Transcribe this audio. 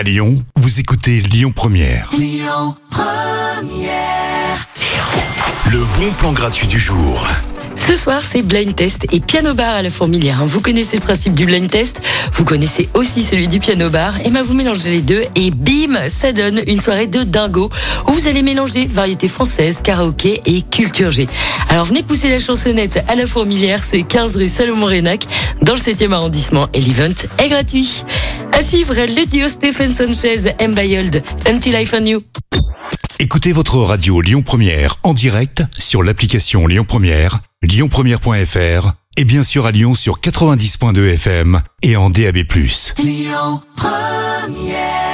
À Lyon, vous écoutez Lyon Première. Le bon plan gratuit du jour. Ce soir, c'est blind test et piano bar à la fourmilière. Vous connaissez le principe du blind test, vous connaissez aussi celui du piano bar. Et ben vous mélangez les deux et bim, ça donne une soirée de dingo où vous allez mélanger variété française, karaoké et culture G. Alors venez pousser la chansonnette à la fourmilière, c'est 15 rue Salomon Rénac dans le 7e arrondissement et l'event est gratuit. À suivre, le duo Stephen Sanchez, M. Bayold, Until I Find You. Écoutez votre radio Lyon Première en direct sur l'application Lyon Première, lyonpremière.fr et bien sûr à Lyon sur 90.2 FM et en DAB+. Lyon Première